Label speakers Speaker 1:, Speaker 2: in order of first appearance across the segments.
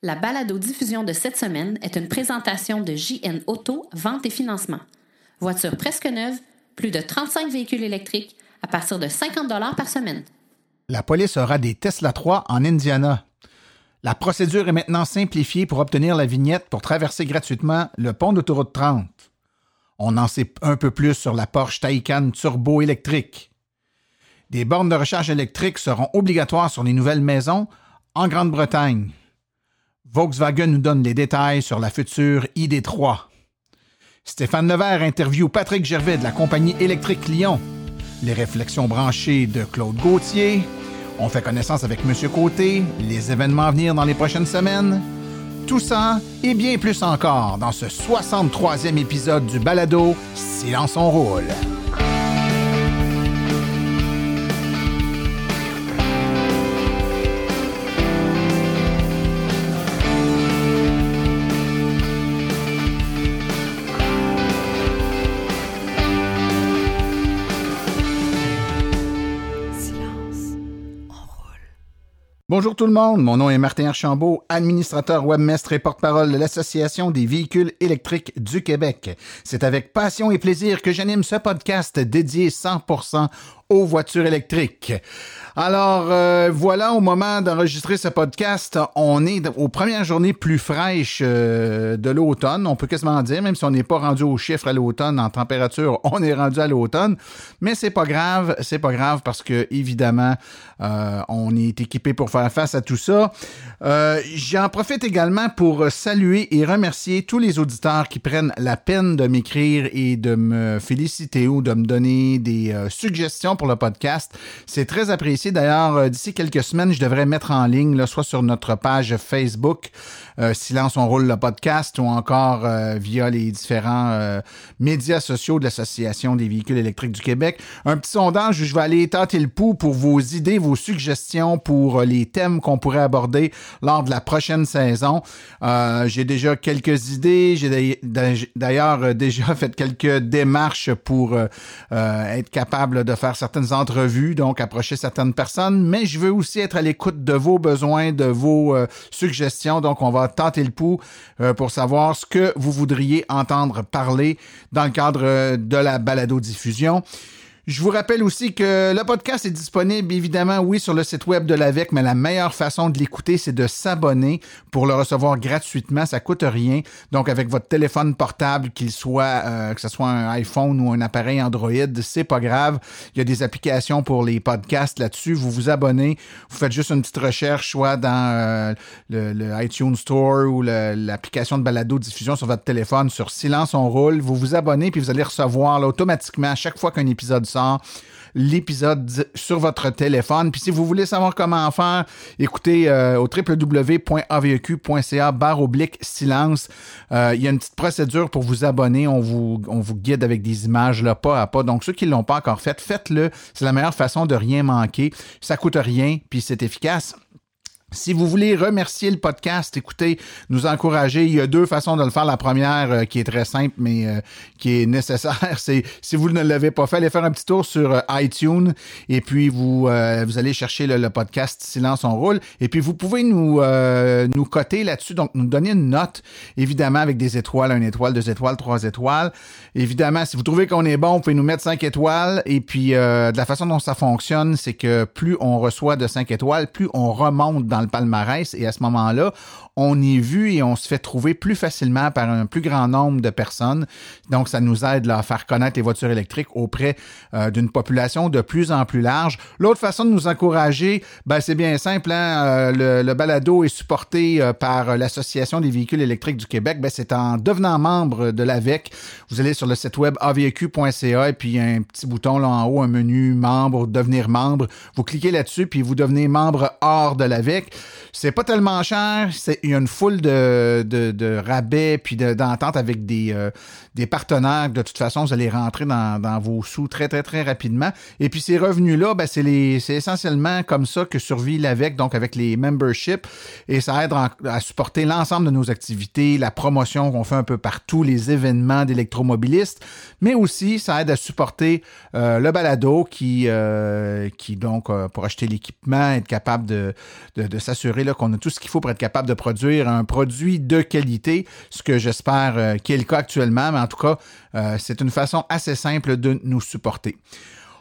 Speaker 1: La balado-diffusion de cette semaine est une présentation de JN Auto, vente et financement. Voiture presque neuve, plus de 35 véhicules électriques à partir de 50 par semaine.
Speaker 2: La police aura des Tesla 3 en Indiana. La procédure est maintenant simplifiée pour obtenir la vignette pour traverser gratuitement le pont d'autoroute 30. On en sait un peu plus sur la Porsche Taycan Turbo électrique. Des bornes de recharge électrique seront obligatoires sur les nouvelles maisons en Grande-Bretagne. Volkswagen nous donne les détails sur la future ID3. Stéphane Levert interview Patrick Gervais de la compagnie électrique Lyon. Les réflexions branchées de Claude Gauthier. On fait connaissance avec Monsieur Côté, les événements à venir dans les prochaines semaines. Tout ça et bien plus encore dans ce 63e épisode du balado Silence on roule. Bonjour tout le monde, mon nom est Martin Archambault, administrateur webmestre et porte-parole de l'Association des véhicules électriques du Québec. C'est avec passion et plaisir que j'anime ce podcast dédié 100% aux voitures électriques. Alors euh, voilà, au moment d'enregistrer ce podcast, on est aux premières journées plus fraîches euh, de l'automne. On peut quasiment dire, même si on n'est pas rendu au chiffre à l'automne en température, on est rendu à l'automne. Mais c'est pas grave, c'est pas grave parce que évidemment, euh, on est équipé pour faire face à tout ça. J'en profite également pour saluer et remercier tous les auditeurs qui prennent la peine de m'écrire et de me féliciter ou de me donner des suggestions pour le podcast. C'est très apprécié D'ailleurs, euh, d'ici quelques semaines, je devrais mettre en ligne, là, soit sur notre page Facebook, euh, Silence on roule le podcast, ou encore euh, via les différents médias sociaux de l'Association des véhicules électriques du Québec, un petit sondage où je vais aller tâter le pouls pour vos idées, vos suggestions pour les thèmes qu'on pourrait aborder lors de la prochaine saison. j'ai déjà quelques idées. J'ai d'ailleurs déjà fait quelques démarches pour être capable de faire certaines entrevues, donc approcher certaines personnes, mais je veux aussi être à l'écoute de vos besoins, de vos euh, suggestions. Donc, on va tenter le pouls euh, pour savoir ce que vous voudriez entendre parler dans le cadre euh, de la balado-diffusion. Je vous rappelle aussi que le podcast est disponible évidemment, oui, sur le site web de l'AVEC, mais la meilleure façon de l'écouter, c'est de s'abonner pour le recevoir gratuitement. Ça coûte rien. Donc, avec votre téléphone portable, qu'il soit, euh, que ce soit un iPhone ou un appareil Android, c'est pas grave. Il y a des applications pour les podcasts là-dessus. Vous vous abonnez. Vous faites juste une petite recherche, soit dans euh, le, iTunes Store ou l'application de balado diffusion sur votre téléphone sur Silence on roule. Vous vous abonnez puis vous allez recevoir automatiquement à chaque fois qu'un épisode sort l'épisode sur votre téléphone. Puis si vous voulez savoir comment faire, écoutez euh, au www.aveq.ca barre oblique silence. Euh, il y a une petite procédure pour vous abonner. On vous, guide avec des images là, pas à pas. Donc ceux qui ne l'ont pas encore fait, faites-le. C'est la meilleure façon de rien manquer. Ça coûte rien, puis c'est efficace. Si vous voulez remercier le podcast, écoutez, nous encourager, il y a deux façons de le faire. La première, euh, qui est très simple, mais euh, qui est nécessaire, c'est si vous ne l'avez pas fait, allez faire un petit tour sur euh, iTunes et puis vous, vous allez chercher le, podcast Silence on roule. Et puis vous pouvez nous, nous coter là-dessus, donc nous donner une note, évidemment, avec des étoiles, une étoile, deux étoiles, trois étoiles. Évidemment, si vous trouvez qu'on est bon, vous pouvez nous mettre cinq étoiles. Et puis de la façon dont ça fonctionne, c'est que plus on reçoit de cinq étoiles, plus on remonte dans le palmarès. Et à ce moment-là, on est vu et on se fait trouver plus facilement par un plus grand nombre de personnes. Donc, ça nous aide à faire connaître les voitures électriques auprès euh, d'une population de plus en plus large. L'autre façon de nous encourager, ben, c'est bien simple. Hein? Euh, le, balado est supporté euh, par l'Association des véhicules électriques du Québec. Ben, c'est en devenant membre de l'AVEC. Vous allez sur le site web avq.ca et puis il y a un petit bouton là en haut, un menu membre, devenir membre. Vous cliquez là-dessus puis vous devenez membre hors de l'AVEC. C'est pas tellement cher. C'est y a une foule de, rabais puis d'ententes avec des, euh, des partenaires. De toute façon, vous allez rentrer dans, vos sous très, très, très rapidement. Et puis ces revenus-là, ben, c'est essentiellement comme ça que survit l'AVEC, donc avec les memberships. Et ça aide à supporter l'ensemble de nos activités, la promotion qu'on fait un peu partout, les événements d'électromobilistes, mais aussi ça aide à supporter euh, le balado qui, euh, qui donc, pour acheter l'équipement, être capable de, de, s'assurer qu'on a tout ce qu'il faut pour être capable de produire un produit de qualité, ce que j'espère euh, qui est le cas actuellement, tout cas, euh, c'est une façon assez simple de nous supporter.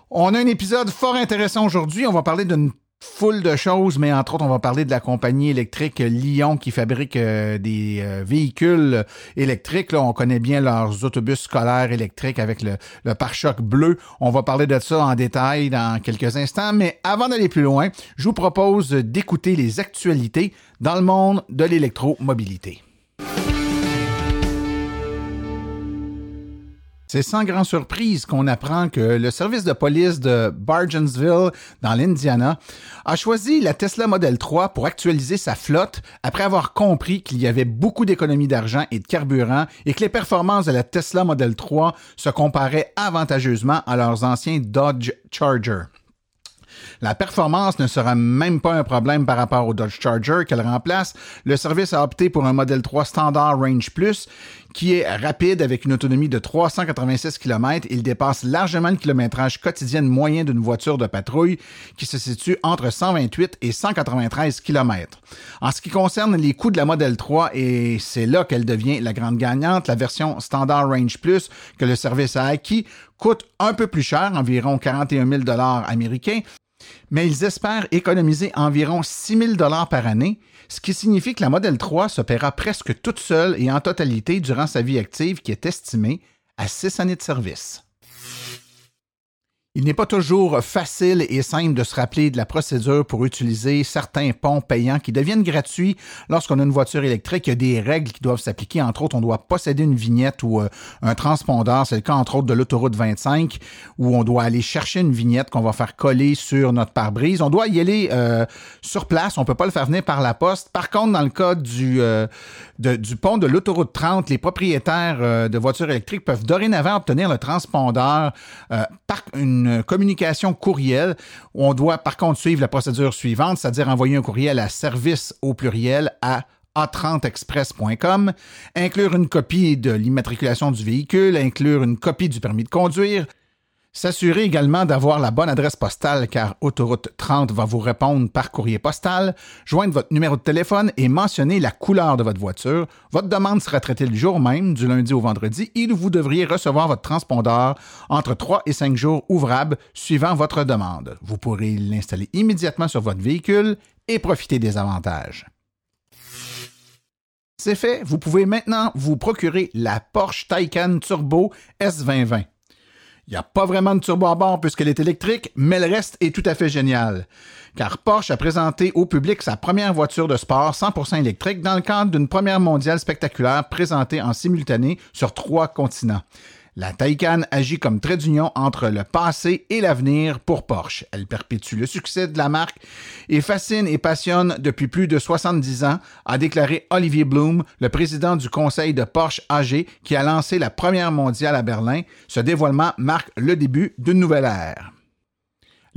Speaker 2: On a un épisode fort intéressant aujourd'hui. On va parler d'une foule de choses, mais entre autres, on va parler de la compagnie électrique Lyon qui fabrique euh, des euh, véhicules électriques. On connaît bien leurs autobus scolaires électriques avec le, le pare-choc bleu. On va parler de ça en détail dans quelques instants, mais avant d'aller plus loin, je vous propose d'écouter les actualités dans le monde de l'électromobilité. C'est sans grande surprise qu'on apprend que le service de police de Bargensville, dans l'Indiana, a choisi la Tesla Model 3 pour actualiser sa flotte après avoir compris qu'il y avait beaucoup d'économies d'argent et de carburant et que les performances de la Tesla Model 3 se comparaient avantageusement à leurs anciens Dodge Charger. La performance ne sera même pas un problème par rapport au Dodge Charger qu'elle remplace. Le service a opté pour un modèle 3 standard Range Plus qui est rapide avec une autonomie de 386 km. Il dépasse largement le kilométrage quotidien moyen d'une voiture de patrouille qui se situe entre 128 et 193 km. En ce qui concerne les coûts de la Model 3, et c'est là qu'elle devient la grande gagnante, la version Standard Range Plus que le service a acquis coûte un peu plus cher, environ 41 000 américains, mais ils espèrent économiser environ 6 000 par année, ce qui signifie que la Model 3 se presque toute seule et en totalité durant sa vie active qui est estimée à 6 années de service. Il n'est pas toujours facile et simple de se rappeler de la procédure pour utiliser certains ponts payants qui deviennent gratuits lorsqu'on a une voiture électrique. Il y a des règles qui doivent s'appliquer. Entre autres, on doit posséder une vignette ou euh, un transpondeur. C'est le cas, entre autres, de l'autoroute 25 où on doit aller chercher une vignette qu'on va faire coller sur notre pare-brise. On doit y aller euh, sur place. On peut pas le faire venir par la poste. Par contre, dans le cas du, euh, du pont de l'autoroute 30, les propriétaires de voitures électriques peuvent dorénavant obtenir le transpondeur par une communication courriel. On doit par contre suivre la procédure suivante, c'est-à-dire envoyer un courriel à service au pluriel à a30express.com, inclure une copie de l'immatriculation du véhicule, inclure une copie du permis de conduire, S'assurer également d'avoir la bonne adresse postale car Autoroute 30 va vous répondre par courrier postal, joindre votre numéro de téléphone et mentionner la couleur de votre voiture. Votre demande sera traitée le jour même, du lundi au vendredi, et vous devriez recevoir votre transpondeur entre 3 et 5 jours ouvrables suivant votre demande. Vous pourrez l'installer immédiatement sur votre véhicule et profiter des avantages. C'est fait, vous pouvez maintenant vous procurer la Porsche Taycan Turbo S2020. Il n'y a pas vraiment de turbo à bord puisqu'elle est électrique, mais le reste est tout à fait génial. Car Porsche a présenté au public sa première voiture de sport 100% électrique dans le cadre d'une première mondiale spectaculaire présentée en simultané sur trois continents. La Taycan agit comme trait d'union entre le passé et l'avenir pour Porsche. Elle perpétue le succès de la marque et fascine et passionne depuis plus de 70 ans, a déclaré Olivier Bloom, le président du conseil de Porsche AG qui a lancé la première mondiale à Berlin. Ce dévoilement marque le début d'une nouvelle ère.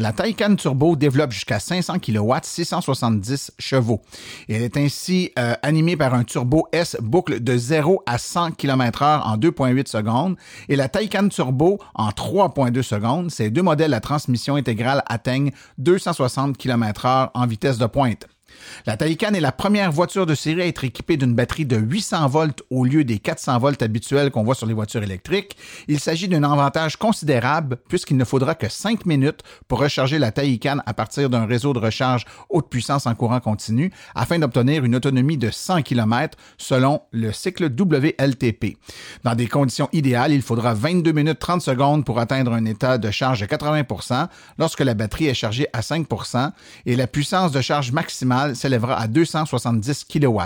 Speaker 2: La Taycan Turbo développe jusqu'à 500 kW, 670 chevaux. Elle est ainsi euh, animée par un Turbo S boucle de 0 à 100 km/h en 2.8 secondes et la Taycan Turbo en 3.2 secondes. Ces deux modèles à transmission intégrale atteignent 260 km/h en vitesse de pointe. La Taycan est la première voiture de série à être équipée d'une batterie de 800 volts au lieu des 400 volts habituels qu'on voit sur les voitures électriques. Il s'agit d'un avantage considérable puisqu'il ne faudra que 5 minutes pour recharger la Taycan à partir d'un réseau de recharge haute puissance en courant continu afin d'obtenir une autonomie de 100 km selon le cycle WLTP. Dans des conditions idéales, il faudra 22 minutes 30 secondes pour atteindre un état de charge de 80% lorsque la batterie est chargée à 5% et la puissance de charge maximale s'élèvera à 270 kW.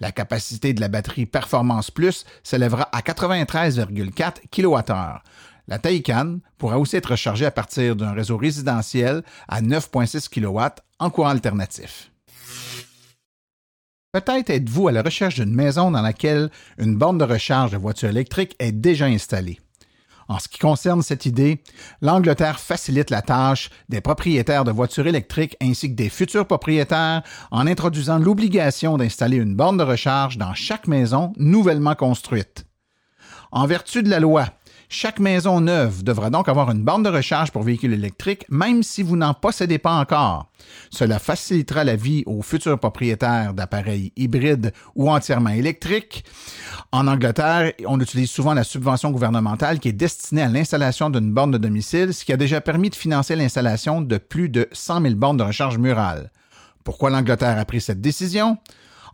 Speaker 2: La capacité de la batterie Performance Plus s'élèvera à 93,4 kWh. La Taycan pourra aussi être chargée à partir d'un réseau résidentiel à 9,6 kW en courant alternatif. Peut-être êtes-vous à la recherche d'une maison dans laquelle une borne de recharge de voiture électrique est déjà installée. En ce qui concerne cette idée, l'Angleterre facilite la tâche des propriétaires de voitures électriques ainsi que des futurs propriétaires en introduisant l'obligation d'installer une borne de recharge dans chaque maison nouvellement construite. En vertu de la loi, Chaque maison neuve devra donc avoir une borne de recharge pour véhicules électriques, même si vous n'en possédez pas encore. Cela facilitera la vie aux futurs propriétaires d'appareils hybrides ou entièrement électriques. En Angleterre, on utilise souvent la subvention gouvernementale qui est destinée à l'installation d'une borne de domicile, ce qui a déjà permis de financer l'installation de plus de 100 000 bornes de recharge murale. Pourquoi l'Angleterre a pris cette décision?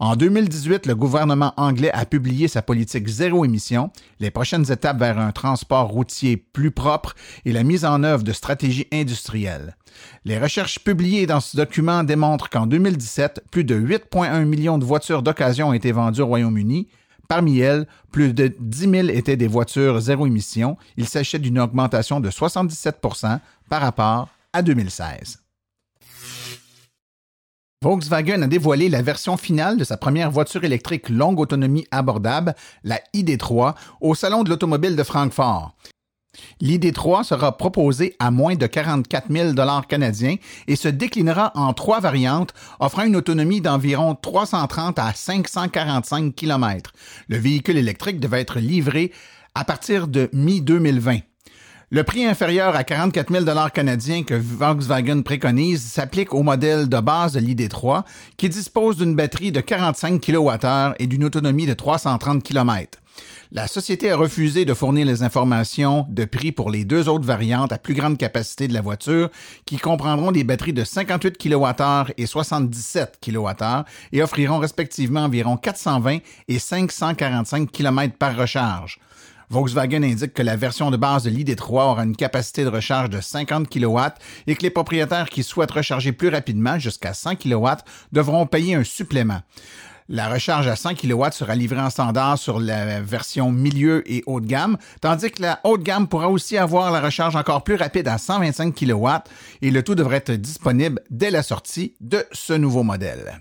Speaker 2: En 2018, le gouvernement anglais a publié sa politique zéro émission, les prochaines étapes vers un transport routier plus propre et la mise en œuvre de stratégies industrielles. Les recherches publiées dans ce document démontrent qu'en 2017, plus de 8,1 millions de voitures d'occasion ont été vendues au Royaume-Uni. Parmi elles, plus de 10 000 étaient des voitures zéro émission. Il s'agit d'une augmentation de 77% par rapport à 2016. Volkswagen a dévoilé la version finale de sa première voiture électrique longue autonomie abordable, la ID3, au Salon de l'automobile de Francfort. L'ID3 sera proposée à moins de 44 000 canadiens et se déclinera en trois variantes, offrant une autonomie d'environ 330 à 545 km. Le véhicule électrique devait être livré à partir de mi-2020. Le prix inférieur à 44 000 canadiens que Volkswagen préconise s'applique au modèle de base de l'ID3 qui dispose d'une batterie de 45 kWh et d'une autonomie de 330 km. La société a refusé de fournir les informations de prix pour les deux autres variantes à plus grande capacité de la voiture, qui comprendront des batteries de 58 kWh et 77 kWh et offriront respectivement environ 420 et 545 km par recharge. Volkswagen indique que la version de base de l'ID3 aura une capacité de recharge de 50 kW et que les propriétaires qui souhaitent recharger plus rapidement, jusqu'à 100 kW, devront payer un supplément. La recharge à 100 kW sera livrée en standard sur la version milieu et haut de gamme, tandis que la haute gamme pourra aussi avoir la recharge encore plus rapide à 125 kW et le tout devrait être disponible dès la sortie de ce nouveau modèle.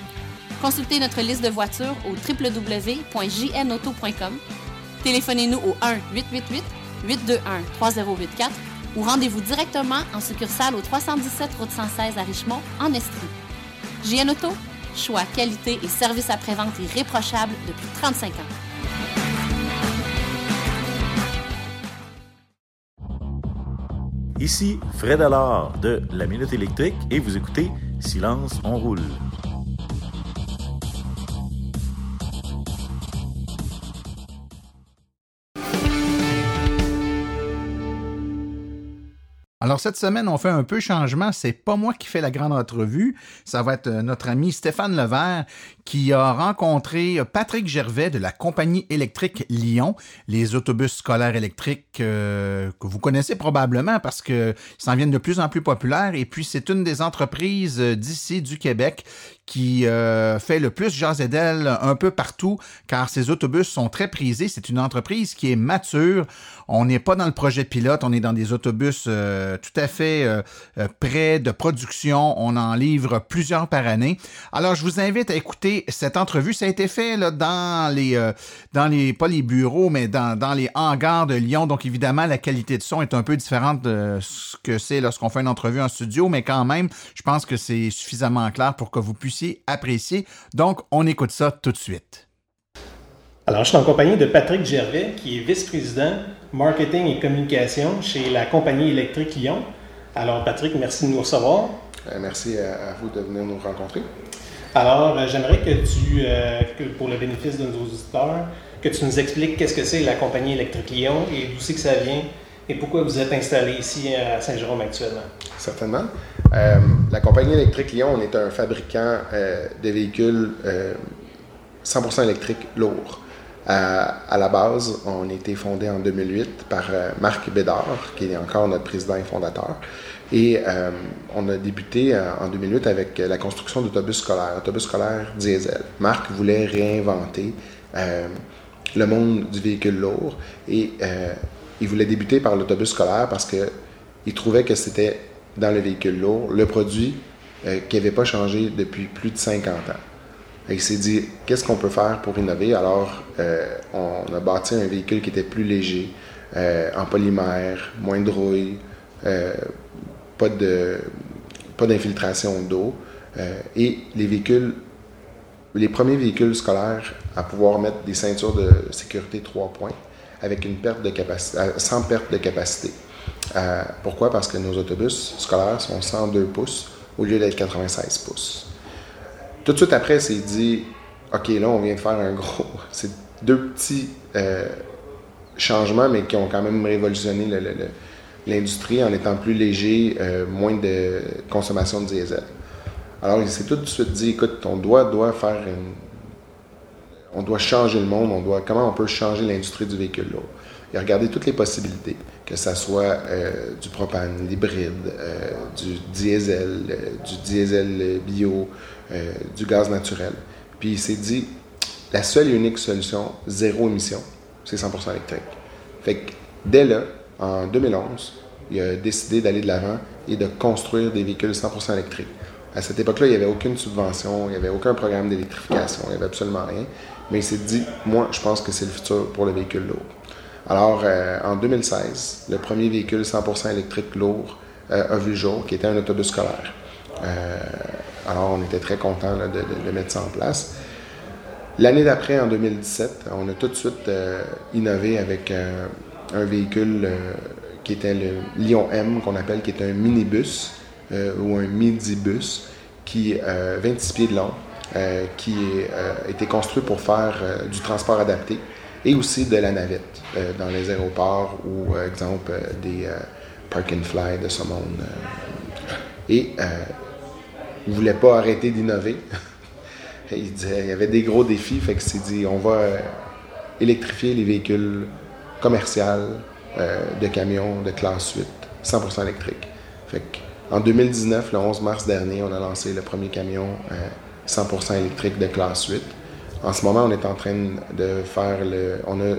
Speaker 1: Consultez notre liste de voitures au www.jnauto.com. Téléphonez-nous au 1-888-821-3084 ou rendez-vous directement en succursale au 317 Route 116 à Richmond, en Estrie. JN Auto, choix, qualité et service après-vente irréprochable depuis 35 ans.
Speaker 3: Ici Fred Allard de La Minute Électrique et vous écoutez Silence, on roule.
Speaker 2: Alors cette semaine, on fait un peu changement. C'est pas moi qui fais la grande entrevue. Ça va être euh, notre ami Stéphane Levert qui a rencontré Patrick Gervais de la compagnie électrique Lyon, les autobus scolaires électriques euh, que vous connaissez probablement parce que s'en viennent de plus en plus populaires. Et puis c'est une des entreprises euh, d'ici du Québec qui euh, fait le plus jaser d'elle un peu partout, car ces autobus sont très prisés. C'est une entreprise qui est mature. On n'est pas dans le projet pilote, on est dans des autobus tout à fait près de production. On en livre plusieurs par année. Alors, je vous invite à écouter cette entrevue. Ça a été fait là, dans les, dans les, pas les bureaux, mais dans, dans les hangars de Lyon. Donc, évidemment, la qualité de son est un peu différente de ce que c'est lorsqu'on fait une entrevue en studio, mais quand même, je pense que c'est suffisamment clair pour que vous puissiez apprécié. Donc, on écoute ça tout de suite.
Speaker 4: Alors, je suis en compagnie de Patrick Gervais, qui est vice-président marketing et communication chez la compagnie électrique Lyon. Alors, Patrick, merci de nous recevoir.
Speaker 5: Euh, merci à, vous de venir nous rencontrer.
Speaker 4: Alors, euh, j'aimerais que tu, euh, pour le bénéfice de nos auditeurs, que tu nous expliques qu'est-ce que c'est la compagnie électrique Lyon et d'où c'est que ça vient et pourquoi vous êtes installé ici à Saint-Jérôme actuellement.
Speaker 5: Certainement. Euh, la compagnie électrique Lyon, on est un fabricant de véhicules 100% euh, électriques lourds. À, la base, on a été fondé en 2008 par Marc Bédard, qui est encore notre président et fondateur. Et euh, on a débuté euh, en 2008 avec la construction d'autobus scolaires, autobus scolaires diesel. Marc voulait réinventer le monde du véhicule lourd et il voulait débuter par l'autobus scolaire parce qu'il trouvait que c'était dans le véhicule lourd le produit qui n'avait pas changé depuis plus de 50 ans. Il s'est dit, qu'est-ce qu'on peut faire pour innover? Alors, euh, on a bâti un véhicule qui était plus léger, euh, en polymère, moins de rouille, euh, pas de pas d'infiltration d'eau. et les véhicules, les premiers véhicules scolaires à pouvoir mettre des ceintures de sécurité 3 points avec une perte de capacité, sans perte de capacité. pourquoi? Parce que nos autobus scolaires sont 102 pouces au lieu d'être 96 pouces. Tout de suite après, c'est dit, OK, là, on vient de faire un gros. C'est deux petits euh, changements, mais qui ont quand même révolutionné l'industrie en étant plus léger, euh, moins de consommation de diesel. Alors, il s'est tout de suite dit, écoute, on doit, doit faire une, On doit changer le monde, on doit, comment on peut changer l'industrie du véhicule lourd? Il a regardé toutes les possibilités, que ce soit euh, du propane, l'hybride, du diesel, du diesel bio, euh, du gaz naturel. Puis il s'est dit, la seule et unique solution, zéro émission, c'est 100% électrique. Fait que dès là, en 2011, il a décidé d'aller de l'avant et de construire des véhicules 100% électriques. À cette époque-là, il n'y avait aucune subvention, il n'y avait aucun programme d'électrification, il n'y avait absolument rien. Mais il s'est dit, moi, je pense que c'est le futur pour le véhicule lourd. Alors, euh, en 2016, le premier véhicule 100% électrique lourd euh, a vu le jour, qui était un autobus scolaire. Alors, on était très contents de, mettre ça en place. L'année d'après, en 2017, on a tout de suite euh, innové avec euh, un véhicule euh, qui était le Lion M, qu'on appelle, qui est un minibus ou un midibus, qui est 26 pieds de long, qui a été construit pour faire du transport adapté et aussi de la navette dans les aéroports ou, exemple, des park and fly de ce monde. Et il voulait pas arrêter d'innover. il il y avait des gros défis, fait que s'est dit, on va euh, électrifier les véhicules commerciaux euh, de camions de classe 8, 100% électrique. Fait en 2019, le 11 mars dernier, on a lancé le premier camion 100% euh, électrique de classe 8. En ce moment, on est en train de faire le. On a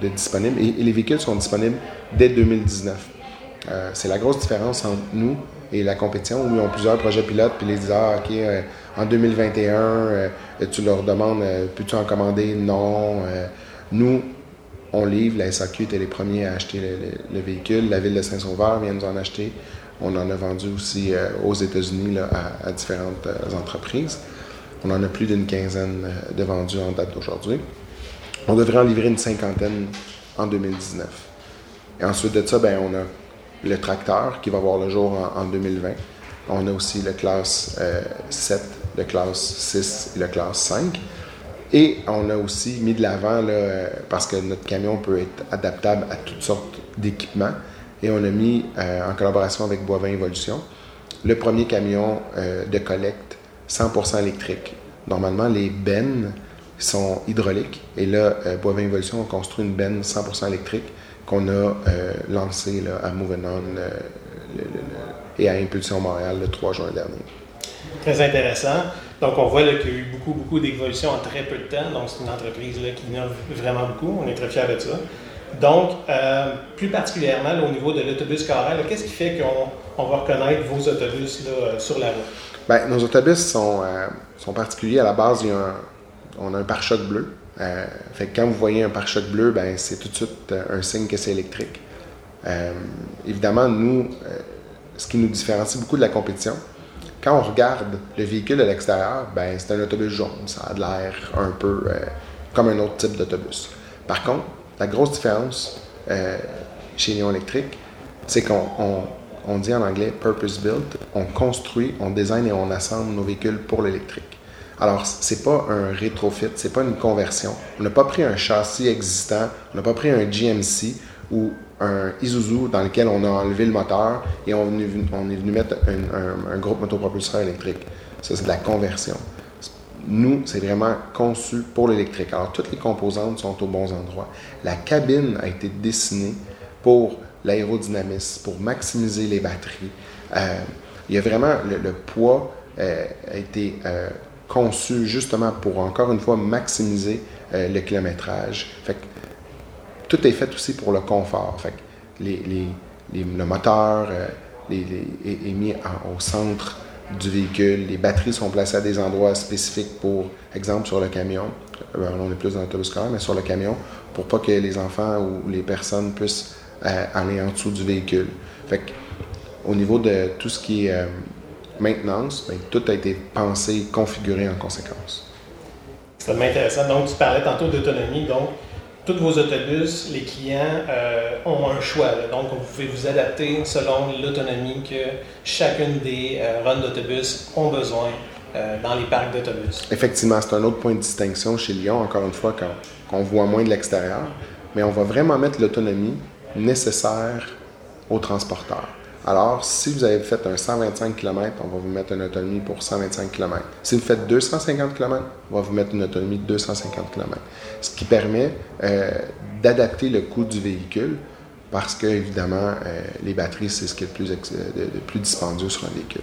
Speaker 5: de disponible et, les véhicules sont disponibles dès 2019. c'est la grosse différence entre nous et la compétition où ils ont plusieurs projets pilotes, puis les disent Ah, OK, euh, en 2021, euh, tu leur demandes euh, Peux-tu en commander? Non. nous, on livre, la SAQ était les premiers à acheter le, véhicule. La ville de Saint-Sauveur vient nous en acheter. On en a vendu aussi aux États-Unis à, différentes entreprises. On en a plus d'une quinzaine de vendus en date d'aujourd'hui. On devrait en livrer une cinquantaine en 2019. Et ensuite de ça, ben, on a le tracteur qui va voir le jour en, 2020. On a aussi le classe 7, euh, le classe 6 et le classe 5. Et on a aussi mis de l'avant, parce que notre camion peut être adaptable à toutes sortes d'équipements, et on a mis, euh, en collaboration avec Boivin Evolution, le premier camion euh, de collecte 100% électrique. Normalement, les bennes sont hydrauliques, et là, Boivin Evolution a construit une benne 100% électrique qu'on a euh, lancé à Move euh, et à Impulsion Montréal le 3 juin dernier.
Speaker 4: Très intéressant. Donc, on voit qu'il y a eu beaucoup, beaucoup d'évolutions en très peu de temps. Donc, c'est une entreprise qui innove vraiment beaucoup. On est très fiers de ça. Donc, euh, plus particulièrement au niveau de l'autobus carré, qu'est-ce qui fait qu'on va reconnaître vos autobus sur la route?
Speaker 5: Bien, nos autobus sont, sont particuliers. À la base, on a un pare-choc bleu. Euh, fait que quand vous voyez un pare-choc bleu, ben, c'est tout de suite euh, un signe que c'est électrique. Euh, évidemment, nous, ce qui nous différencie beaucoup de la compétition, quand on regarde le véhicule à l'extérieur, ben, c'est un autobus jaune. Ça a de l'air un peu comme un autre type d'autobus. Par contre, la grosse différence chez Lyon Électrique, c'est qu'on on dit en anglais purpose built, on construit, on design et on assemble nos véhicules pour l'électrique. Alors, c'est pas un rétrofit, c'est pas une conversion. On n'a pas pris un châssis existant, on n'a pas pris un GMC ou un Isuzu dans lequel on a enlevé le moteur et on est venu, mettre un, groupe motopropulseur électrique. Ça, c'est de la conversion. nous, c'est vraiment conçu pour l'électrique. Alors, toutes les composantes sont aux bons endroits. La cabine a été dessinée pour l'aérodynamisme, pour maximiser les batteries. Euh, il y a vraiment le, poids euh, a été euh, conçu justement pour encore une fois maximiser le kilométrage. Tout est fait aussi pour le confort. Fait le moteur est, mis au centre du véhicule. Les batteries sont placées à des endroits spécifiques pour, exemple, sur le camion. on est plus dans l'autobus scolaire, mais sur le camion, pour pas que les enfants ou les personnes puissent aller en dessous du véhicule. Fait au niveau de tout ce qui est euh, maintenance, ben, tout a été pensé, configuré en conséquence.
Speaker 4: C'est tellement intéressant. Donc, tu parlais tantôt d'autonomie. Donc, tous vos autobus, les clients euh, ont un choix. Donc, vous pouvez vous adapter selon l'autonomie que chacune des euh, runs d'autobus ont besoin dans les parcs d'autobus.
Speaker 5: Effectivement, c'est un autre point de distinction chez Lyon, encore une fois, qu'on voit moins de l'extérieur. Mais on va vraiment mettre l'autonomie nécessaire aux transporteurs. Alors, si vous avez fait un 125 km, on va vous mettre une autonomie pour 125 km. Si vous faites 250 km, on va vous mettre une autonomie de 250 km. Ce qui permet euh, d'adapter le coût du véhicule parce que, évidemment, euh, les batteries, c'est ce qui est le plus, le plus dispendieux sur un véhicule.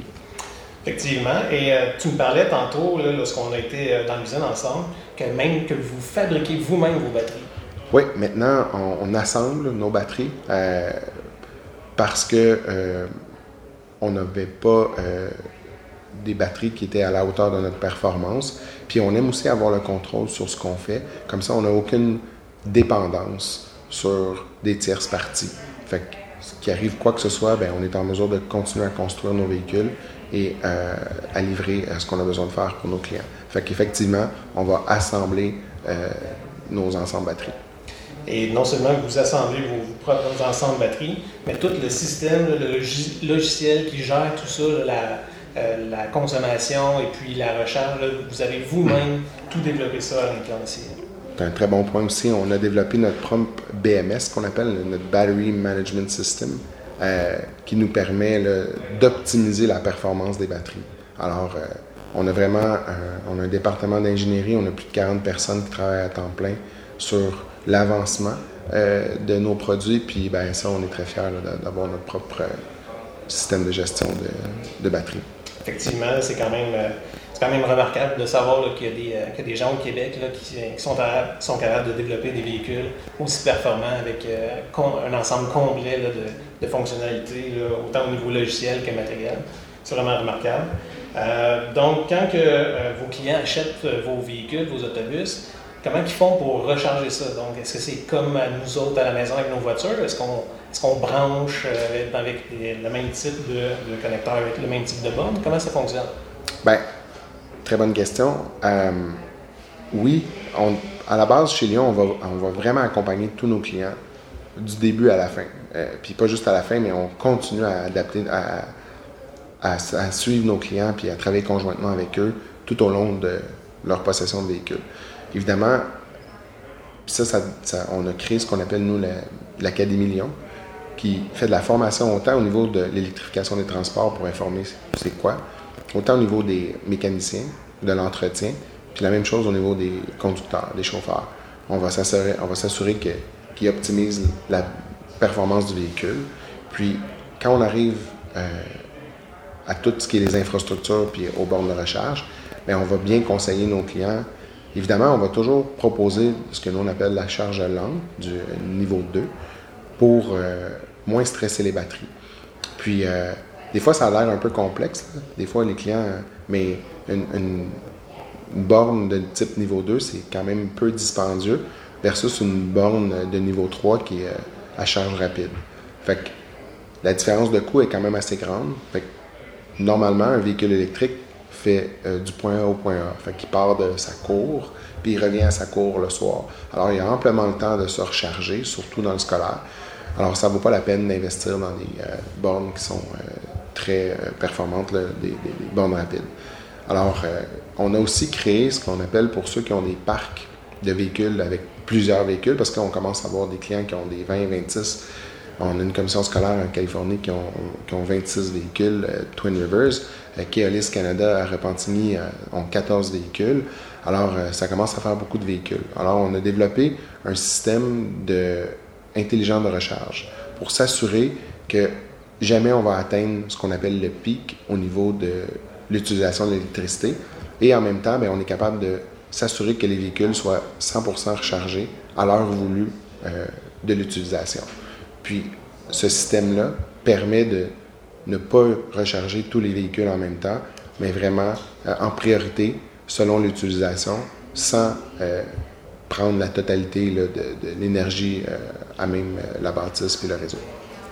Speaker 4: Effectivement. Et euh, tu me parlais tantôt, lorsqu'on a été dans l'usine ensemble, que même que vous fabriquez vous-même vos batteries.
Speaker 5: Oui, maintenant, on, assemble nos batteries euh, parce que euh, on n'avait pas euh, des batteries qui étaient à la hauteur de notre performance. Puis on aime aussi avoir le contrôle sur ce qu'on fait. Comme ça, on n'a aucune dépendance sur des tierces parties. Fait qu'il arrive quoi que ce soit, ben, on est en mesure de continuer à construire nos véhicules et à livrer ce qu'on a besoin de faire pour nos clients. Fait qu'effectivement, on va assembler nos ensembles batteries.
Speaker 4: Et non seulement vous assemblez vos, propres ensembles batteries, mais tout le système, le logiciel qui gère tout ça, euh, la, consommation et puis la recharge, vous avez vous-même tout développé ça à l'intérieur
Speaker 5: C'est un très bon point aussi. On a développé notre propre BMS, qu'on appelle notre Battery Management System, euh, qui nous permet d'optimiser la performance des batteries. Alors, euh, on a vraiment on a un département d'ingénierie, on a plus de 40 personnes qui travaillent à temps plein sur l'avancement euh, de nos produits. Puis ben, ça, on est très fiers d'avoir notre propre euh, système de gestion de, de batterie.
Speaker 4: Effectivement, c'est quand même euh, quand même remarquable de savoir qu'il y, a des gens au Québec là, qui, sont, sont, capables de développer des véhicules aussi performants avec un ensemble complet de, de, fonctionnalités, autant au niveau logiciel que matériel. C'est vraiment remarquable. donc, quand que, vos clients achètent vos véhicules, vos autobus, Comment ils font pour recharger ça? Donc, est-ce que c'est comme nous autres à la maison avec nos voitures? Est-ce qu'on est qu'on branche euh, avec le même type de, connecteur, avec le même type de borne? Comment ça fonctionne?
Speaker 5: Bien, très bonne question. Euh, oui, à la base, chez Lyon, on va, on va vraiment accompagner tous nos clients du début à la fin. Euh, puis pas juste à la fin, mais on continue à adapter, à, à, suivre nos clients puis à travailler conjointement avec eux tout au long de leur possession de véhicules. Évidemment, on a créé ce qu'on appelle, nous, l'Académie Lyon, qui fait de la formation autant au niveau de l'électrification des transports pour informer c'est quoi, autant au niveau des mécaniciens, de l'entretien, puis la même chose au niveau des conducteurs, des chauffeurs. On va s'assurer, on s'assurer qu'ils optimisent la performance du véhicule. Puis, quand on arrive euh, à tout ce qui est les infrastructures puis aux bornes de recharge, bien, on va bien conseiller nos clients Évidemment, on va toujours proposer ce que nous on appelle la charge lente du niveau 2 pour euh, moins stresser les batteries. Puis, euh, des fois, ça a l'air un peu complexe. Des fois, les clients, mais une, borne de type niveau 2, c'est quand même peu dispendieux versus une borne de niveau 3 qui est euh, à charge rapide. Fait que la différence de coût est quand même assez grande. Fait que, normalement, un véhicule électrique euh, du point A au point A. Fait part de sa cour, puis il revient à sa cour le soir. Alors, il a amplement le temps de se recharger, surtout dans le scolaire. Alors, ça ne vaut pas la peine d'investir dans des euh, bornes qui sont euh, très performantes, des, bornes rapides. Alors, on a aussi créé ce qu'on appelle pour ceux qui ont des parcs de véhicules avec plusieurs véhicules, parce qu'on commence à avoir des clients qui ont des 20, 26 On a une commission scolaire en Californie qui ont, 26 véhicules, Twin Rivers. Keolis Canada à Repentigny ont 14 véhicules. Alors, ça commence à faire beaucoup de véhicules. Alors, on a développé un système intelligent de recharge pour s'assurer que jamais on va atteindre ce qu'on appelle le pic au niveau de l'utilisation de l'électricité. Et en même temps, bien, on est capable de s'assurer que les véhicules soient 100% rechargés à l'heure voulue euh, de l'utilisation. Puis, ce système-là permet de ne pas recharger tous les véhicules en même temps, mais vraiment euh, en priorité selon l'utilisation, sans euh, prendre la totalité de, l'énergie à même la bâtisse et le réseau.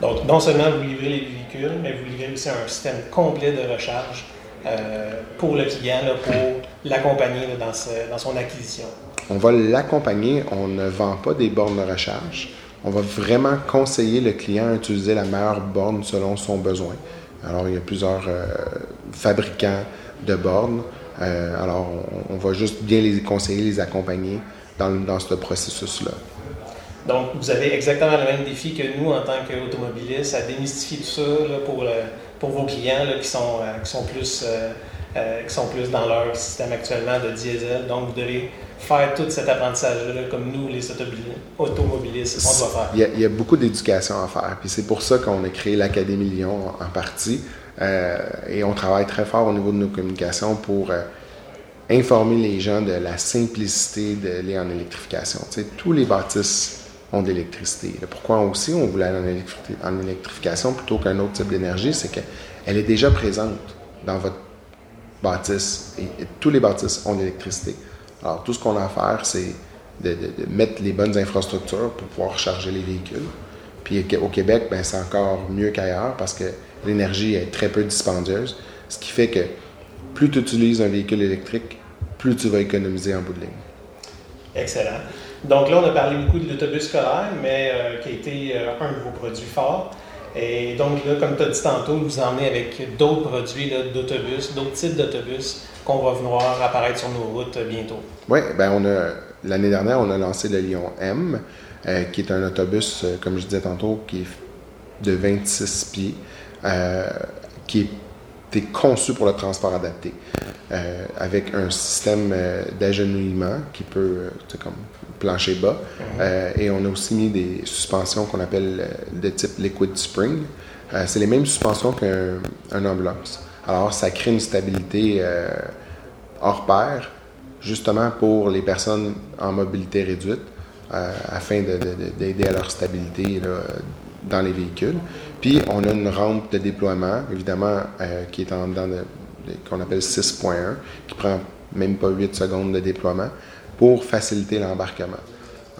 Speaker 4: Donc, non seulement vous livrez les véhicules, mais vous livrez aussi un système complet de recharge euh, pour le client, pour l'accompagner dans, son acquisition.
Speaker 5: On va l'accompagner, on ne vend pas des bornes de recharge. On va vraiment conseiller le client à utiliser la meilleure borne selon son besoin. Alors, il y a plusieurs euh, fabricants de bornes. Euh, alors, on, va juste bien les conseiller, les accompagner dans, dans ce processus-là.
Speaker 4: Donc, vous avez exactement le même défi que nous en tant qu'automobilistes, à démystifier tout ça pour, pour vos clients qui, sont, euh, qui, sont plus, qui sont plus dans leur système actuellement de diesel. Donc, vous devez faire tout cet apprentissage-là comme nous, les automobilistes, on doit faire.
Speaker 5: Il y a, il y a beaucoup d'éducation à faire. Puis c'est pour ça qu'on a créé l'Académie Lyon en, partie. et on travaille très fort au niveau de nos communications pour informer les gens de la simplicité d'aller en électrification. Tu sais, tous les bâtisses d'électricité. Pourquoi aussi on voulait aller en, électrification plutôt qu'un autre type d'énergie, c'est qu'elle est déjà présente dans votre bâtisse et, tous les bâtisses ont de l'électricité. Alors tout ce qu'on a à faire, c'est de, mettre les bonnes infrastructures pour pouvoir charger les véhicules. Puis au Québec, ben, c'est encore mieux qu'ailleurs parce que l'énergie est très peu dispendieuse, ce qui fait que plus tu utilises un véhicule électrique, plus tu vas économiser en bout de ligne.
Speaker 4: Excellent. Donc là, on a parlé beaucoup de l'autobus scolaire, mais euh, qui a été euh, un de vos produits forts. Et donc là, comme tu as dit tantôt, vous emmenez avec d'autres produits d'autobus, d'autres types d'autobus qu'on va voir apparaître sur nos routes bientôt.
Speaker 5: Oui, ben on a l'année dernière, on a lancé le Lyon M, euh, qui est un autobus, comme je disais tantôt, qui est de 26 pieds, qui est conçu pour le transport adapté, euh, avec un système euh, d'agenouillement qui peut, euh, plancher bas. Mhm. et on a aussi mis des suspensions qu'on appelle de type liquid spring. c'est les mêmes suspensions qu'un ambulance. Alors, ça crée une stabilité hors pair, justement pour les personnes en mobilité réduite, afin d'aider à leur stabilité dans les véhicules. Puis, on a une rampe de déploiement, évidemment, euh, qui est en dans qu'on appelle 6.1, qui prend même pas 8 secondes de déploiement pour faciliter l'embarquement.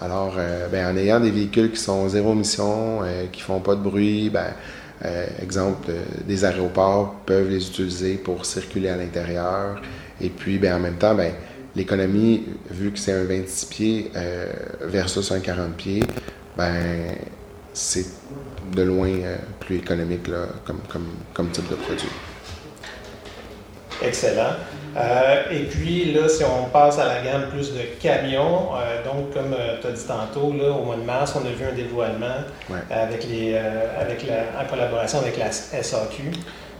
Speaker 5: Alors, euh, ben, en ayant des véhicules qui sont zéro émission, euh, qui font pas de bruit, ben, exemple, des aéroports peuvent les utiliser pour circuler à l'intérieur. Et puis, ben, en même temps, ben, l'économie, vu que c'est un 26 pieds versus un 40 pieds, ben, c'est de loin euh, plus économique là, comme, comme, comme, type de produit.
Speaker 4: Excellent. Euh, et puis là, si on passe à la gamme plus de camions, euh, donc comme tu as dit tantôt, là, au mois de mars, on a vu un dévoilement avec les, avec la, en collaboration avec la SAQ.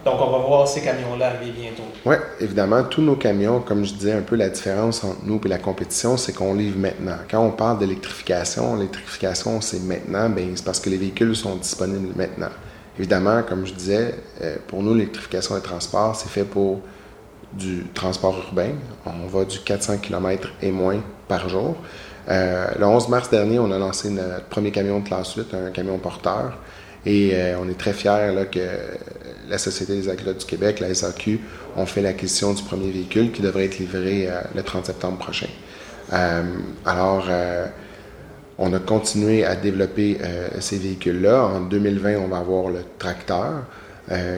Speaker 4: Donc, on va voir ces camions-là arriver bientôt.
Speaker 5: Oui, évidemment, tous nos camions, comme je disais un peu, la différence entre nous et la compétition, c'est qu'on livre maintenant. Quand on parle d'électrification, l'électrification, c'est maintenant, bien, c'est parce que les véhicules sont disponibles maintenant. Évidemment, comme je disais, euh, pour nous, l'électrification des transports, c'est fait pour du transport urbain. On va du 400 km et moins par jour. Euh, le 11 mars dernier, on a lancé notre premier camion de classe 8, un camion porteur. Et euh, on est très fiers que la Société des agriculteurs du Québec, la SAQ, ont fait l'acquisition du premier véhicule qui devrait être livré euh, le 30 septembre prochain. Alors, on a continué à développer ces véhicules-là. En 2020, on va avoir le tracteur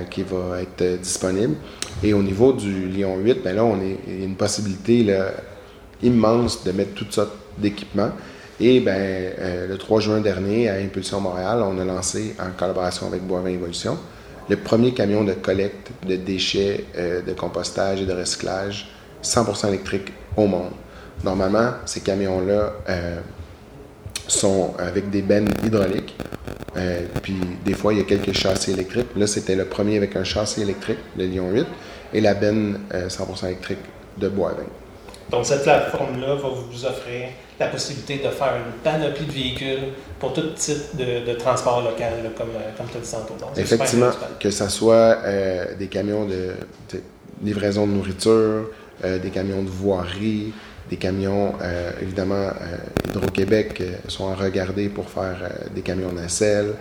Speaker 5: qui va être disponible. Et au niveau du Lyon 8, ben là, on il y a une possibilité immense de mettre toutes sortes d'équipements. Et ben, euh, le 3 juin dernier, à Impulsion Montréal, on a lancé, en collaboration avec Boivin Évolution, le premier camion de collecte de déchets, euh, de compostage et de recyclage 100% électrique au monde. Normalement, ces camions-là euh, sont avec des bennes hydrauliques Euh, puis des fois, il y a quelques châssis électriques. Là, c'était le premier avec un châssis électrique, le Lion 8, et la benne 100% électrique de Boivin.
Speaker 4: Donc, cette plateforme-là va vous offrir la possibilité de faire une panoplie de véhicules pour tout type de, transport local, comme, comme tu as dit tantôt.
Speaker 5: Effectivement, que ce soit des camions de, livraison de nourriture, des camions de voirie, des camions, euh, évidemment, euh, Hydro-Québec euh, sont à regarder pour faire des camions nacelles,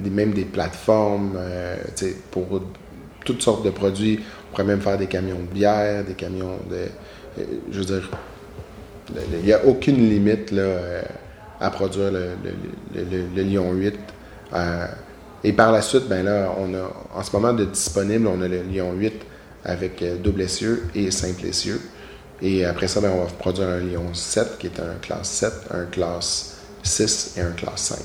Speaker 5: même des plateformes pour toutes sortes de produits. On pourrait même faire des camions de bière, des camions de. je veux dire, il n'y a aucune limite là, à produire le, Lion 8. et par la suite, ben là, on a en ce moment de disponible, on a le Lion 8 avec double essieu et simple essieu. Et après ça, ben, on va produire un Lion 7 qui est un classe 7, un classe 6 et un classe 5.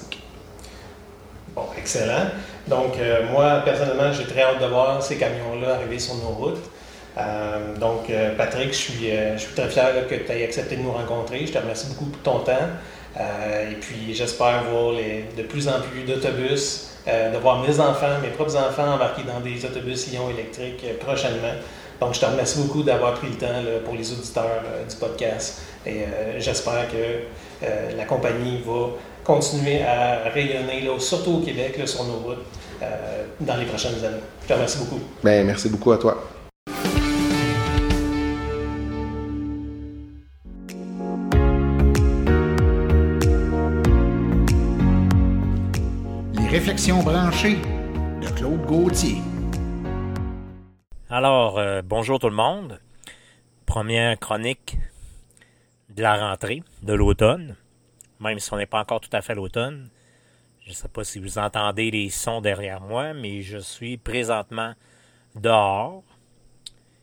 Speaker 4: Bon, excellent. Donc, euh, moi, personnellement, j'ai très hâte de voir ces camions-là arriver sur nos routes. Euh, donc, euh, Patrick, je suis, très fier que tu aies accepté de nous rencontrer. Je te remercie beaucoup pour ton temps. et puis, j'espère voir de plus en plus d'autobus, de voir mes enfants, mes propres enfants embarqués dans des autobus Lyon électriques prochainement. Donc, je te remercie beaucoup d'avoir pris le temps pour les auditeurs euh, du podcast. Et euh, j'espère que euh, la compagnie va continuer à rayonner, surtout au Québec, sur nos routes, dans les prochaines années. Je te remercie beaucoup.
Speaker 5: Bien, merci beaucoup à toi.
Speaker 2: Les réflexions branchées de Claude Gauthier.
Speaker 6: Alors, euh, bonjour tout le monde. Première chronique de la rentrée, de l'automne, même si on n'est pas encore tout à fait l'automne. Je ne sais pas si vous entendez les sons derrière moi, mais je suis présentement dehors.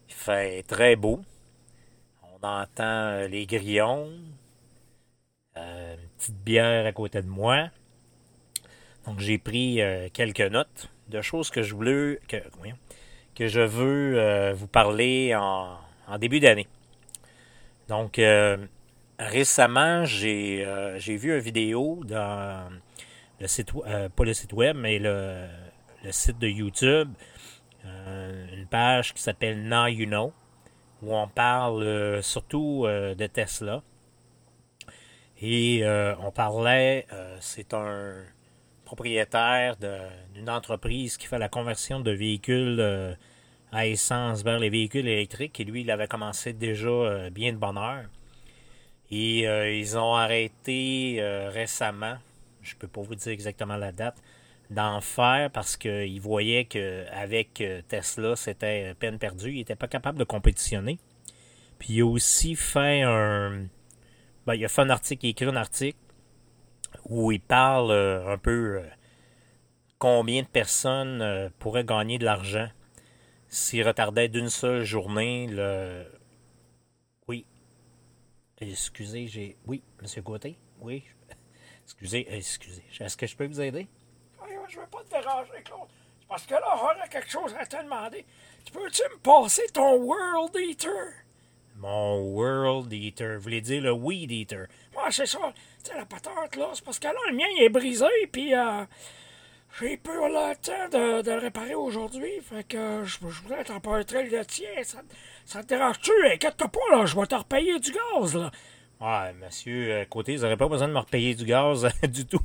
Speaker 6: Il fait très beau. On entend euh, les grillons, euh, une petite bière à côté de moi. Donc j'ai pris quelques notes de choses que je voulais, que, que je veux euh, vous parler en, début d'année. Donc, euh, récemment, euh, j'ai vu une vidéo dans le site, pas le site web, mais le, site de YouTube, une page qui s'appelle Now You Know, où on parle surtout de Tesla. Et on parlait, c'est un propriétaire d'une entreprise qui fait la conversion de véhicules euh, à essence vers les véhicules électriques. Et lui, il avait commencé déjà euh, bien de bonne heure. Et euh, ils ont arrêté récemment, je ne peux pas vous dire exactement la date, d'en faire parce qu'ils voyaient qu'avec Tesla, c'était peine perdue. Il n'était pas capable de compétitionner. Puis il a aussi fait un. Ben, il a fait un article, il a écrit un article où il parle euh, un peu euh, combien de personnes euh, pourraient gagner de l'argent s'il retardait d'une seule journée le. Oui. Excusez, j'ai. Oui, Monsieur Côté. Oui. Excusez, excusez. Est-ce que je peux vous aider?
Speaker 7: je ne veux pas te déranger, Claude. Parce que là, j'aurais quelque chose à te demander. Tu peux-tu me passer ton World Eater?
Speaker 6: Mon World Eater. Vous voulez dire le Weed Eater?
Speaker 7: Ouais, c'est ça la patente, là, c'est parce que là, le mien, il est brisé, puis euh, j'ai peu le temps de, le réparer aujourd'hui. Fait que je, je voudrais t'emprunter le tien. Ça, ça te dérange-tu? Inquiète-toi pas, là, je vais te repayer du gaz, là.
Speaker 6: Ouais, monsieur euh, Côté, vous n'aurez pas besoin de me repayer du gaz du tout.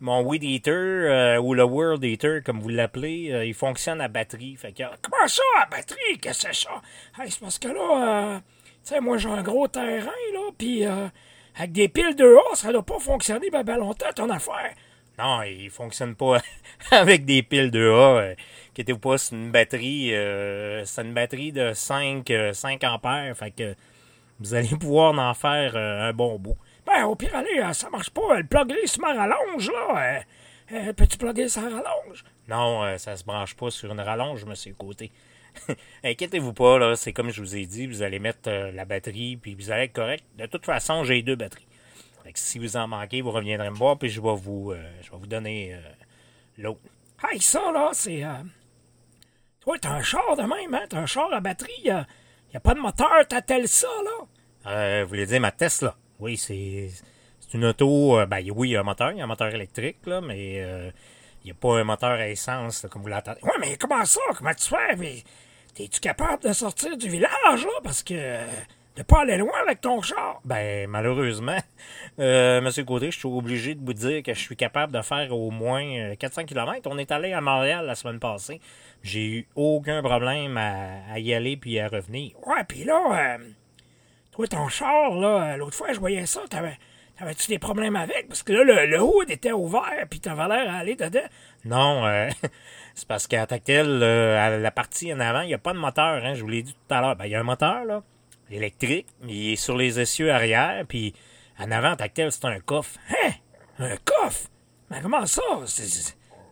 Speaker 6: Mon Weed Eater, euh, ou le World Eater, comme vous l'appelez, il fonctionne à batterie. Fait que...
Speaker 7: Comment ça, à batterie? Qu'est-ce que c'est ça? c'est parce que là, tu sais, moi, j'ai un gros terrain, là, puis avec des piles de a ça doit pas fonctionner ben, ben longtemps, ton affaire.
Speaker 6: Non, il fonctionne pas avec des piles de a Euh, Inquiétez-vous pas, c'est une batterie, euh, c'est une batterie de 5, 5 euh, ampères. Fait que vous allez pouvoir en faire euh, un bon bout.
Speaker 7: Ben, au pire, allez, ça marche pas. Le plugger sur ma rallonge, là. Peux-tu plugger sa rallonge?
Speaker 6: Non, ça se branche pas sur une rallonge, monsieur Côté. Inquiétez-vous pas, là, c'est comme je vous ai dit, vous allez mettre euh, la batterie, puis vous allez être correct. De toute façon, j'ai deux batteries. si vous en manquez, vous reviendrez me voir, puis je vais vous, euh, je vais vous donner euh, l'autre.
Speaker 7: Hey, ça, là, c'est... Toi, t'as un char de même, hein? T'as un char à batterie, il a, a, pas de moteur, t'as tel ça, là?
Speaker 6: vous voulez dire ma Tesla? Oui, c'est... Une auto, ben oui, il y a un moteur, il y a un moteur électrique, là, mais euh, il n'y a pas un moteur à essence, là, comme vous l'entendez.
Speaker 7: Ouais, mais comment ça? Comment tu fais? T'es-tu capable de sortir du village, là? Parce que de pas aller loin avec ton char.
Speaker 6: Ben, malheureusement, euh, Monsieur Côté, je suis obligé de vous dire que je suis capable de faire au moins euh, 400 km. On est allé à Montréal la semaine passée. J'ai eu aucun problème à, à y aller puis à revenir.
Speaker 7: Ouais, puis là, euh, toi, ton char, là, l'autre fois, je voyais ça, t'avais... T'avais-tu des problèmes avec? Parce que là, le, le hood était ouvert, puis t'avais l'air à aller dedans.
Speaker 6: Non, euh, c'est parce qu'à tactile, euh, à la partie en avant, il n'y a pas de moteur, hein, je vous l'ai dit tout à l'heure. Ben, il y a un moteur, là, électrique, il est sur les essieux arrière, puis en avant, tactile, c'est un coffre.
Speaker 7: Hein? Un coffre? Mais comment ça? Ça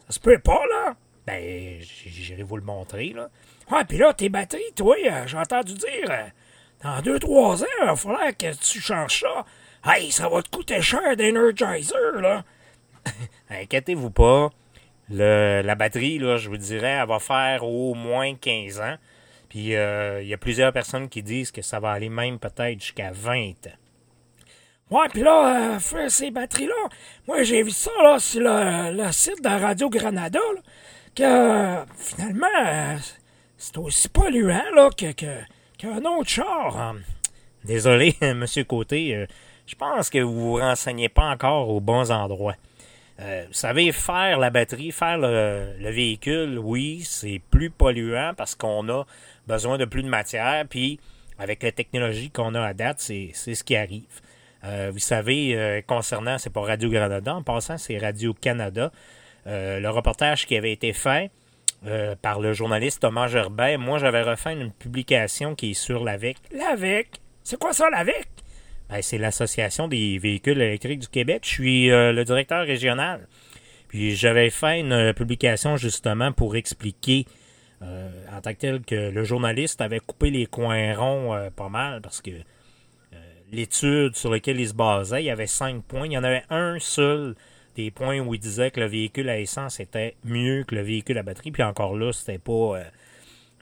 Speaker 7: se peut pas, là?
Speaker 6: Ben, j'irai vous le montrer, là.
Speaker 7: Ouais, puis là, tes batteries, toi, euh, j'ai entendu dire, euh, dans deux, trois ans, il va falloir que tu changes ça. Hey, ça va te coûter cher d'Energizer, là.
Speaker 6: Inquiétez-vous pas. La batterie, là, je vous dirais, elle va faire au moins 15 ans. Puis euh, il y a plusieurs personnes qui disent que ça va aller même peut-être jusqu'à 20 ans.
Speaker 7: Ouais, puis là, euh, ces batteries-là, moi, j'ai vu ça, là, sur le, site de Radio-Granada, là, que, finalement, euh, c'est aussi polluant, là, que, qu'un autre char.
Speaker 6: Ah, désolé, Monsieur Côté, je pense que vous vous renseignez pas encore aux bons endroits. Euh, vous savez, faire la batterie, faire le, le véhicule, oui, c'est plus polluant parce qu'on a besoin de plus de matière, puis avec la technologie qu'on a à date, c'est ce qui arrive. Euh, vous savez, euh, concernant, c'est pas Radio-Granada, en passant, c'est Radio-Canada, le reportage qui avait été fait par le journaliste Thomas Gerbet, moi j'avais refait une publication qui est sur l'AVEC.
Speaker 7: L'AVEC? C'est quoi ça, l'AVEC?
Speaker 6: Ben, c'est l'Association des véhicules électriques du Québec. Je suis euh, le directeur régional. Puis j'avais fait une euh, publication justement pour expliquer euh, en tant que tel que le journaliste avait coupé les coins ronds pas mal parce que l'étude sur laquelle il se basait, il y avait cinq points. Il y en avait un seul des points où il disait que le véhicule à essence était mieux que le véhicule à batterie. Puis encore là, c'était pas,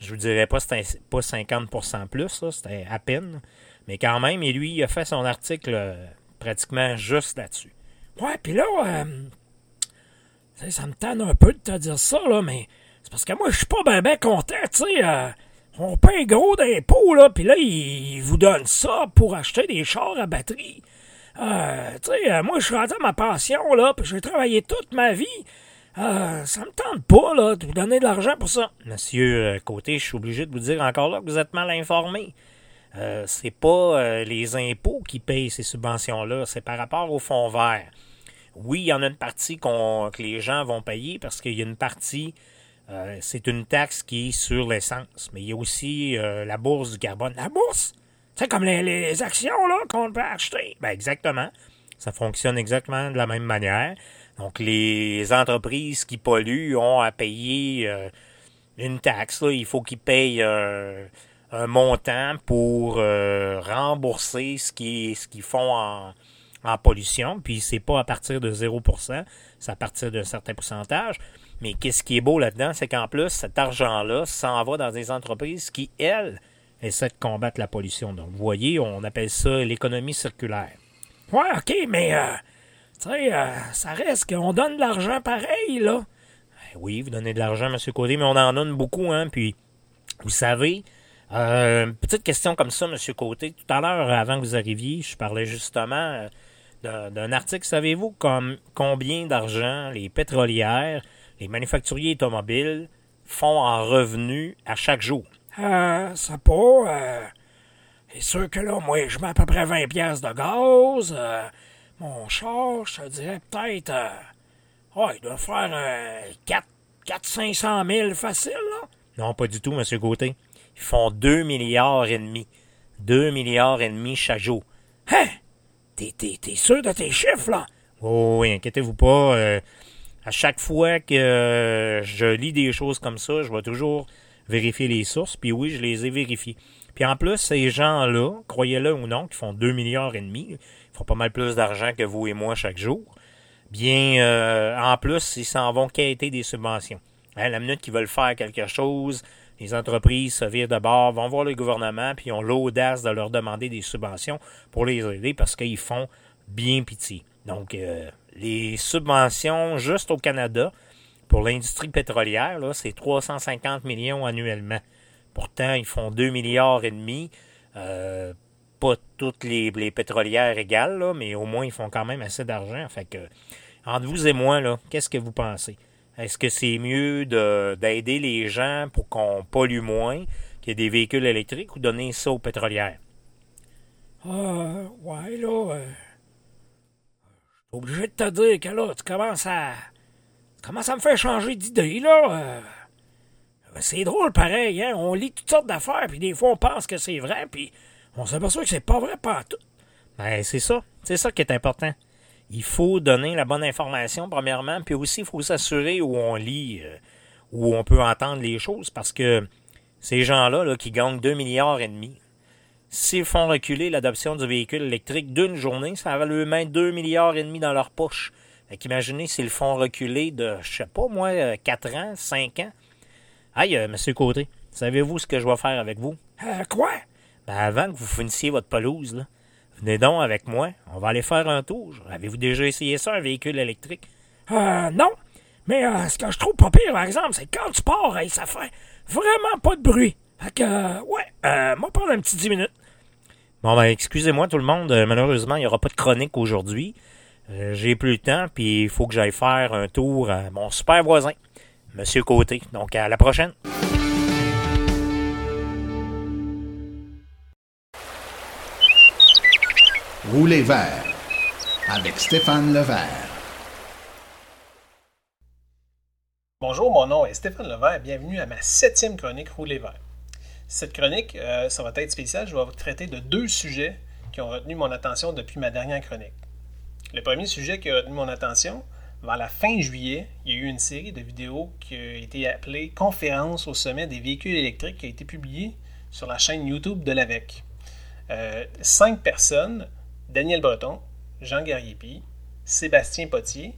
Speaker 6: je vous dirais pas, c'était pas 50% plus, c'était à peine. Mais quand même, et lui, il a fait son article euh, pratiquement juste là-dessus.
Speaker 7: Ouais, puis là, euh, ça me tanne un peu de te dire ça, là, mais c'est parce que moi, je suis pas ben ben content, tu sais. euh, on paye gros d'impôts, là, puis là, ils ils vous donnent ça pour acheter des chars à batterie. Tu sais, moi, je suis rendu à ma pension, là, puis j'ai travaillé toute ma vie. Ça me tente pas, là, de vous donner de l'argent pour ça.
Speaker 6: Monsieur Côté, je suis obligé de vous dire encore là que vous êtes mal informé. Euh, c'est pas euh, les impôts qui payent ces subventions-là, c'est par rapport au fonds vert. Oui, il y en a une partie qu'on- que les gens vont payer parce qu'il y a une partie, euh, c'est une taxe qui est sur l'essence, mais il y a aussi euh, la bourse du carbone.
Speaker 7: La bourse, sais, comme les, les actions, là, qu'on peut acheter.
Speaker 6: Ben exactement. Ça fonctionne exactement de la même manière. Donc les entreprises qui polluent ont à payer euh, une taxe. là. Il faut qu'ils payent euh, un montant pour euh, rembourser ce qu'ils ce qu'ils font en, en pollution. Puis c'est pas à partir de 0%, c'est à partir d'un certain pourcentage. Mais qu'est-ce qui est beau là-dedans, c'est qu'en plus, cet argent-là s'en va dans des entreprises qui, elles, essaient de combattre la pollution. Donc, vous voyez, on appelle ça l'économie circulaire.
Speaker 7: Ouais, OK, mais, euh, tu sais, euh, ça reste qu'on donne de l'argent pareil, là.
Speaker 6: Ben oui, vous donnez de l'argent, M. Côté, mais on en donne beaucoup, hein. Puis, vous savez, euh, petite question comme ça, M. Côté. Tout à l'heure, avant que vous arriviez, je parlais justement euh, d'un- article. Savez-vous comme combien d'argent les pétrolières, les manufacturiers automobiles font en revenus à chaque jour?
Speaker 7: Euh, ça pas, euh, c'est sûr que là, moi, je mets à peu près 20 pièces de gaz, euh, mon char, je te dirais peut-être, euh, ouais, il doit faire, euh, 4, 4 500 000 facile, là.
Speaker 6: Non, pas du tout, M. Côté. Ils font 2 milliards et demi. 2 milliards et demi chaque jour.
Speaker 7: Hein? T'es, t'es, sûr de tes chiffres, là?
Speaker 6: Oh oui, inquiétez-vous pas. euh, à chaque fois que euh, je lis des choses comme ça, je vais toujours vérifier les sources. Puis oui, je les ai vérifiées. Puis en plus, ces gens-là, croyez-le ou non, qui font 2 milliards et demi, ils font pas mal plus d'argent que vous et moi chaque jour. Bien, euh, en plus, ils s'en vont quêter des subventions. Hein, la minute qu'ils veulent faire quelque chose, les entreprises se virent de bord, vont voir le gouvernement, puis ont l'audace de leur demander des subventions pour les aider parce qu'ils font bien pitié. Donc, euh, les subventions juste au Canada pour l'industrie pétrolière, c'est 350 millions annuellement. Pourtant, ils font 2 milliards et demi. Euh, pas toutes les, pétrolières égales, mais au moins ils font quand même assez d'argent. Fait entre vous et moi, qu'est-ce que vous pensez? Est-ce que c'est mieux d'aider les gens pour qu'on pollue moins, qu'il y ait des véhicules électriques ou donner ça aux pétrolières?
Speaker 7: Euh, ouais, là, euh, je suis obligé de te dire que là, tu commences à. Tu commences à me faire changer d'idée, là. Euh, c'est drôle, pareil, hein. On lit toutes sortes d'affaires, puis des fois, on pense que c'est vrai, puis on s'aperçoit que c'est pas vrai pas tout.
Speaker 6: Ben, c'est ça. C'est ça qui est important. Il faut donner la bonne information, premièrement, puis aussi, il faut s'assurer où on lit, euh, où on peut entendre les choses, parce que ces gens-là, là, qui gagnent 2 milliards et demi, s'ils font reculer l'adoption du véhicule électrique d'une journée, ça va leur mettre 2 milliards et demi dans leur poche. Fait qu'imaginez s'ils le font reculer de, je sais pas moi, 4 euh, ans, 5 ans. Aïe, euh, monsieur Côté, savez-vous ce que je vais faire avec vous?
Speaker 7: Euh, quoi?
Speaker 6: Ben, avant que vous finissiez votre pelouse, là, venez donc avec moi. On va aller faire un tour. Avez-vous déjà essayé ça, un véhicule électrique?
Speaker 7: Euh, non. Mais euh, ce que je trouve pas pire, par exemple, c'est quand tu pars, ça fait vraiment pas de bruit. Fait que, euh, ouais, euh, moi, prendre un petit 10 minutes.
Speaker 6: Bon, ben, excusez-moi tout le monde. Malheureusement, il n'y aura pas de chronique aujourd'hui. J'ai plus le temps, puis il faut que j'aille faire un tour à mon super voisin, Monsieur Côté. Donc, à la prochaine.
Speaker 2: Rouler vert avec Stéphane Levert.
Speaker 4: Bonjour, mon nom est Stéphane Levert. Bienvenue à ma septième chronique Rouler vert. Cette chronique, euh, ça va être spécial. Je vais vous traiter de deux sujets qui ont retenu mon attention depuis ma dernière chronique. Le premier sujet qui a retenu mon attention, vers la fin juillet, il y a eu une série de vidéos qui a été appelée Conférence au sommet des véhicules électriques qui a été publiée sur la chaîne YouTube de l'AVEC. Euh, cinq personnes, Daniel Breton, Jean Garriépi, Sébastien Potier,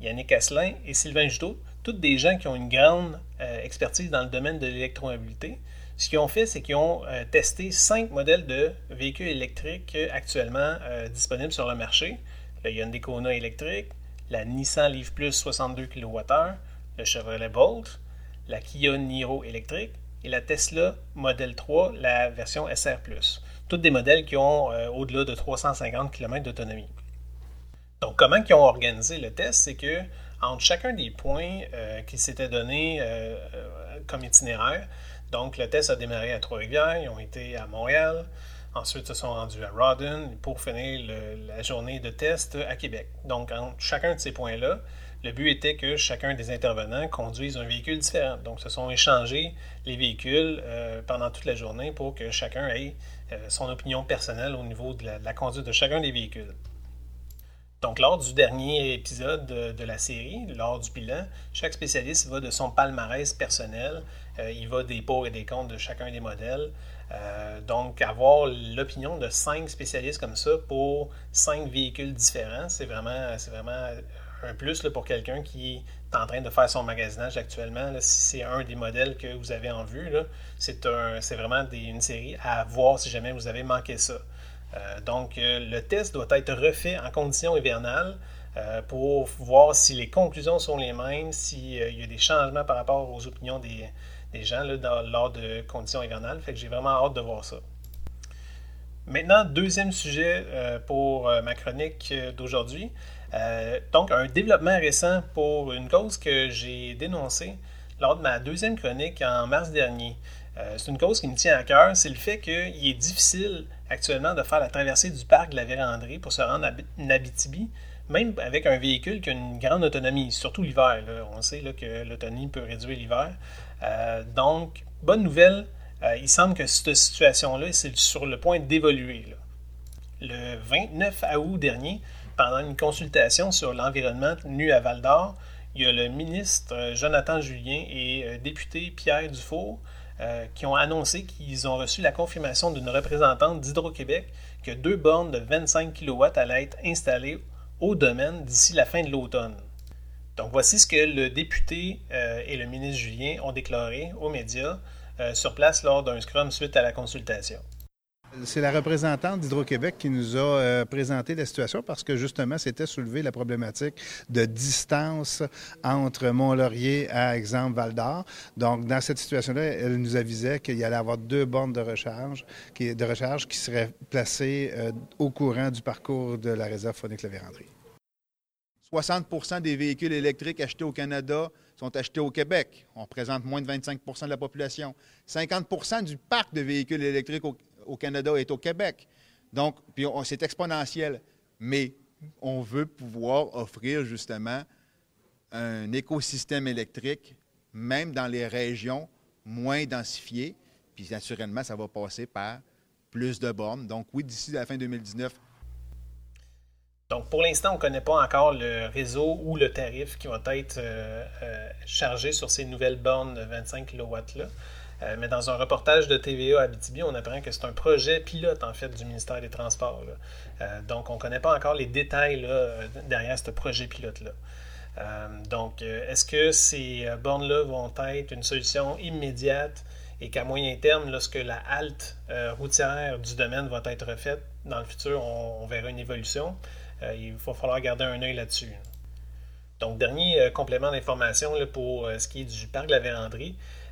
Speaker 4: Yannick Asselin et Sylvain Juteau, toutes des gens qui ont une grande euh, expertise dans le domaine de l'électromobilité. Ce qu'ils ont fait, c'est qu'ils ont euh, testé cinq modèles de véhicules électriques actuellement euh, disponibles sur le marché. Le Hyundai Kona électrique, la Nissan Leaf Plus 62 kWh, le Chevrolet Bolt, la Kia Niro électrique et la Tesla Model 3, la version SR+. Toutes des modèles qui ont euh, au-delà de 350 km d'autonomie. Donc, comment ils ont organisé le test, c'est que entre chacun des points euh, qui s'étaient donnés euh, comme itinéraire, donc le test a démarré à Trois-Rivières, ils ont été à Montréal, ensuite se sont rendus à Rawdon pour finir la journée de test à Québec. Donc, entre chacun de ces points-là, le but était que chacun des intervenants conduise un véhicule différent. Donc, se sont échangés les véhicules pendant toute la journée pour que chacun ait son opinion personnelle au niveau de la, conduite de chacun des véhicules. Donc, lors du dernier épisode de, la série, lors du bilan, chaque spécialiste va de son palmarès personnel. Euh, il va des pour et des contre de chacun des modèles. Euh, donc, avoir l'opinion de cinq spécialistes comme ça pour cinq véhicules différents, c'est vraiment, un plus pour quelqu'un qui en train de faire son magasinage actuellement. si c'est un des modèles que vous avez en vue, c'est, un, vraiment une série à voir si jamais vous avez manqué ça. Euh, donc, euh, le test doit être refait en conditions hivernales euh, pour voir si les conclusions sont les mêmes, s'il y a des changements par rapport aux opinions des, gens dans- lors de conditions hivernales. Fait que j'ai vraiment hâte de voir ça. Maintenant, deuxième sujet pour ma chronique d'aujourd'hui. Euh, donc, un développement récent pour une cause que j'ai dénoncée lors de ma deuxième chronique en mars dernier. Euh, c'est une cause qui me tient à cœur, c'est le fait qu'il est difficile actuellement de faire la traversée du parc de la Vérandrie pour se rendre à Bi- Abitibi, même avec un véhicule qui a une grande autonomie, surtout l'hiver. On sait que l'autonomie peut réduire l'hiver. Euh, donc, bonne nouvelle, il semble que cette situation-là, c'est sur le point d'évoluer. Le 29 août dernier, pendant une consultation sur l'environnement tenue à Val d'Or, il y a le ministre euh, Jonathan Julien et euh, député Pierre Dufour euh, qui ont annoncé qu'ils ont reçu la confirmation d'une représentante d'Hydro-Québec que deux bornes de 25 kW allaient être installées au domaine d'ici la fin de l'automne. Donc voici ce que le député et le ministre Julien ont déclaré aux médias sur place lors d'un scrum suite à la consultation.
Speaker 8: C'est la représentante d'Hydro-Québec qui nous a euh, présenté la situation parce que justement, c'était soulevé la problématique de distance entre Mont-Laurier à exemple Val-d'Or. Donc, dans cette situation-là, elle nous avisait qu'il y allait avoir deux bornes de recharge qui, de recharge qui seraient placées euh, au courant du parcours de la réserve phonique La Vérandrie.
Speaker 9: 60 des véhicules électriques achetés au Canada sont achetés au Québec. On représente moins de 25 de la population. 50 du parc de véhicules électriques au, Canada est au Québec. Donc, puis c'est exponentiel. Mais on veut pouvoir offrir justement un écosystème électrique, même dans les régions moins densifiées. Puis naturellement, ça va passer par plus de bornes. Donc oui, d'ici la fin 2019,
Speaker 4: donc, pour l'instant, on ne connaît pas encore le réseau ou le tarif qui va être euh, euh, chargé sur ces nouvelles bornes de 25 kW-là. Euh, mais dans un reportage de TVA à Abitibi, on apprend que c'est un projet pilote, en fait, du ministère des Transports. donc, on ne connaît pas encore les détails derrière ce projet pilote-là. donc, est-ce que ces bornes-là vont être une solution immédiate et qu'à moyen terme, lorsque la halte routière du domaine va être refaite, dans le futur, on verra une évolution? Euh, il va falloir garder un œil là-dessus. Donc, dernier euh, complément d'information pour euh, ce qui est du parc de la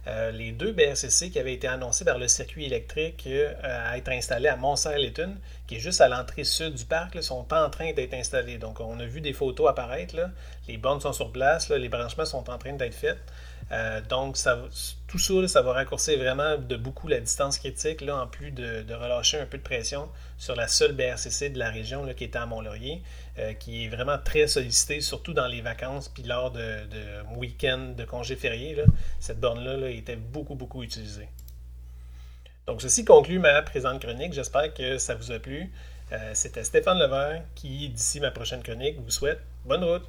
Speaker 4: Vérandrie. les deux BRCC qui avaient été annoncés par le circuit électrique à être installés à Mont-Saint-Létune, qui est juste à l'entrée sud du parc, sont en train d'être installés. Donc, on a vu des photos apparaître. Les bornes sont sur place, les branchements sont en train d'être faits. Euh, donc, tout ça, ça va raccourcir vraiment de beaucoup la distance critique, là, en plus de, relâcher un peu de pression sur la seule BRCC de la région qui était à Mont-Laurier, euh, qui est vraiment très sollicitée, surtout dans les vacances, puis lors de, de week-ends de congés fériés. cette borne-là était beaucoup, beaucoup utilisée. Donc, ceci conclut ma présente chronique. J'espère que ça vous a plu. Euh, c'était Stéphane Levert qui, d'ici ma prochaine chronique, vous souhaite bonne route.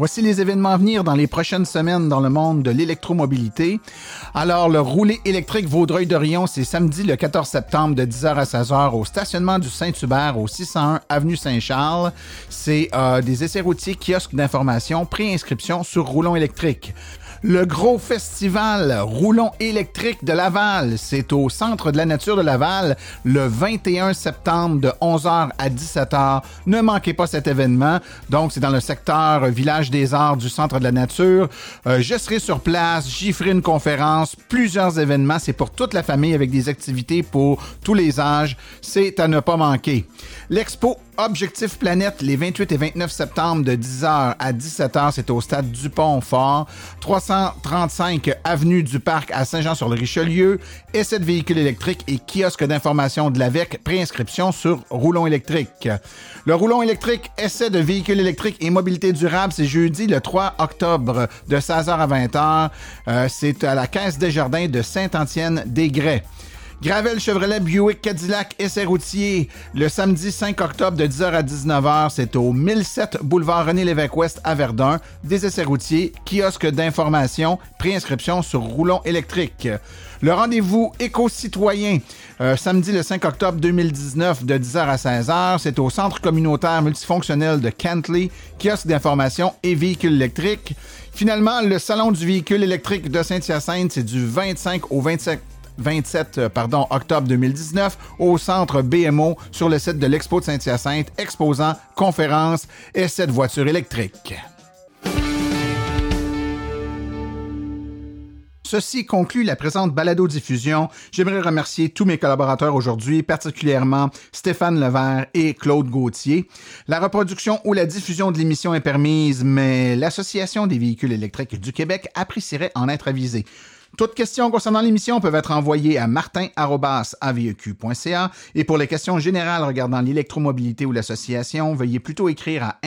Speaker 2: Voici les événements à venir dans les prochaines semaines dans le monde de l'électromobilité. Alors, le roulé électrique Vaudreuil-Dorion, c'est samedi le 14 septembre de 10h à 16h au stationnement du Saint-Hubert au 601 Avenue Saint-Charles. C'est euh, des essais routiers, kiosques d'information, pré-inscription sur roulon électrique. Le gros festival Roulon électrique de Laval, c'est au Centre de la nature de Laval le 21 septembre de 11h à 17h. Ne manquez pas cet événement. Donc, c'est dans le secteur Village des Arts du Centre de la nature. Euh, je serai sur place, j'y ferai une conférence, plusieurs événements. C'est pour toute la famille avec des activités pour tous les âges. C'est à ne pas manquer. L'expo Objectif Planète les 28 et 29 septembre de 10h à 17h, c'est au stade Dupont-Fort, 335 avenue du Parc à Saint-Jean-sur-le-Richelieu, essai de véhicules électriques et kiosque d'information de l'AVEC, préinscription sur Roulon électrique. Le Roulon électrique, essai de véhicules électriques et mobilité durable, c'est jeudi le 3 octobre de 16h à 20h. Euh, c'est à la Caisse des Jardins de Saint-Antienne-des-Grès. Gravel Chevrolet Buick Cadillac essai routier le samedi 5 octobre de 10h à 19h. C'est au 1007 boulevard René Lévesque Ouest à Verdun. Des essais routiers, kiosque d'information, préinscription sur roulon électrique. Le rendez-vous éco-citoyen, euh, samedi le 5 octobre 2019 de 10h à 16h, c'est au Centre communautaire multifonctionnel de Kentley, kiosque d'information et véhicules électriques. Finalement, le Salon du véhicule électrique de Saint-Hyacinthe, c'est du 25 au 27 27 euh, octobre 2019 au centre BMO sur le site de l'Expo de Saint-Hyacinthe, exposant conférences et cette voiture électrique. Ceci conclut la présente balado-diffusion. J'aimerais remercier tous mes collaborateurs aujourd'hui, particulièrement Stéphane Levert et Claude Gauthier. La reproduction ou la diffusion de l'émission est permise, mais l'Association des véhicules électriques du Québec apprécierait en être avisée. Toutes questions concernant l'émission peuvent être envoyées à martin.aveq.ca et pour les questions générales regardant l'électromobilité ou l'association, veuillez plutôt écrire à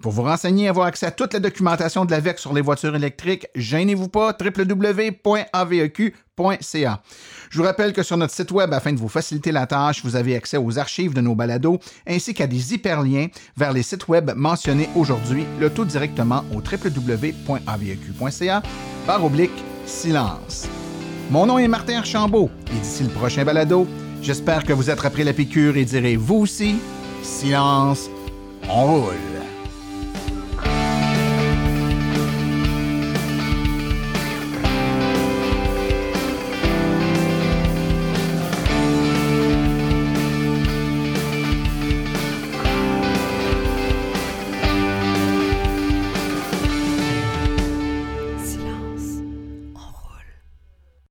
Speaker 2: Pour vous renseigner et avoir accès à toute la documentation de l'AVEC sur les voitures électriques, gênez-vous pas, www.aveq.ca. Je vous rappelle que sur notre site web, afin de vous faciliter la tâche, vous avez accès aux archives de nos balados ainsi qu'à des hyperliens vers les sites web mentionnés aujourd'hui, le tout directement au www.aveq.ca par oblique silence. Mon nom est Martin Archambault et d'ici le prochain balado, j'espère que vous attraperez la piqûre et direz vous aussi silence, on roule.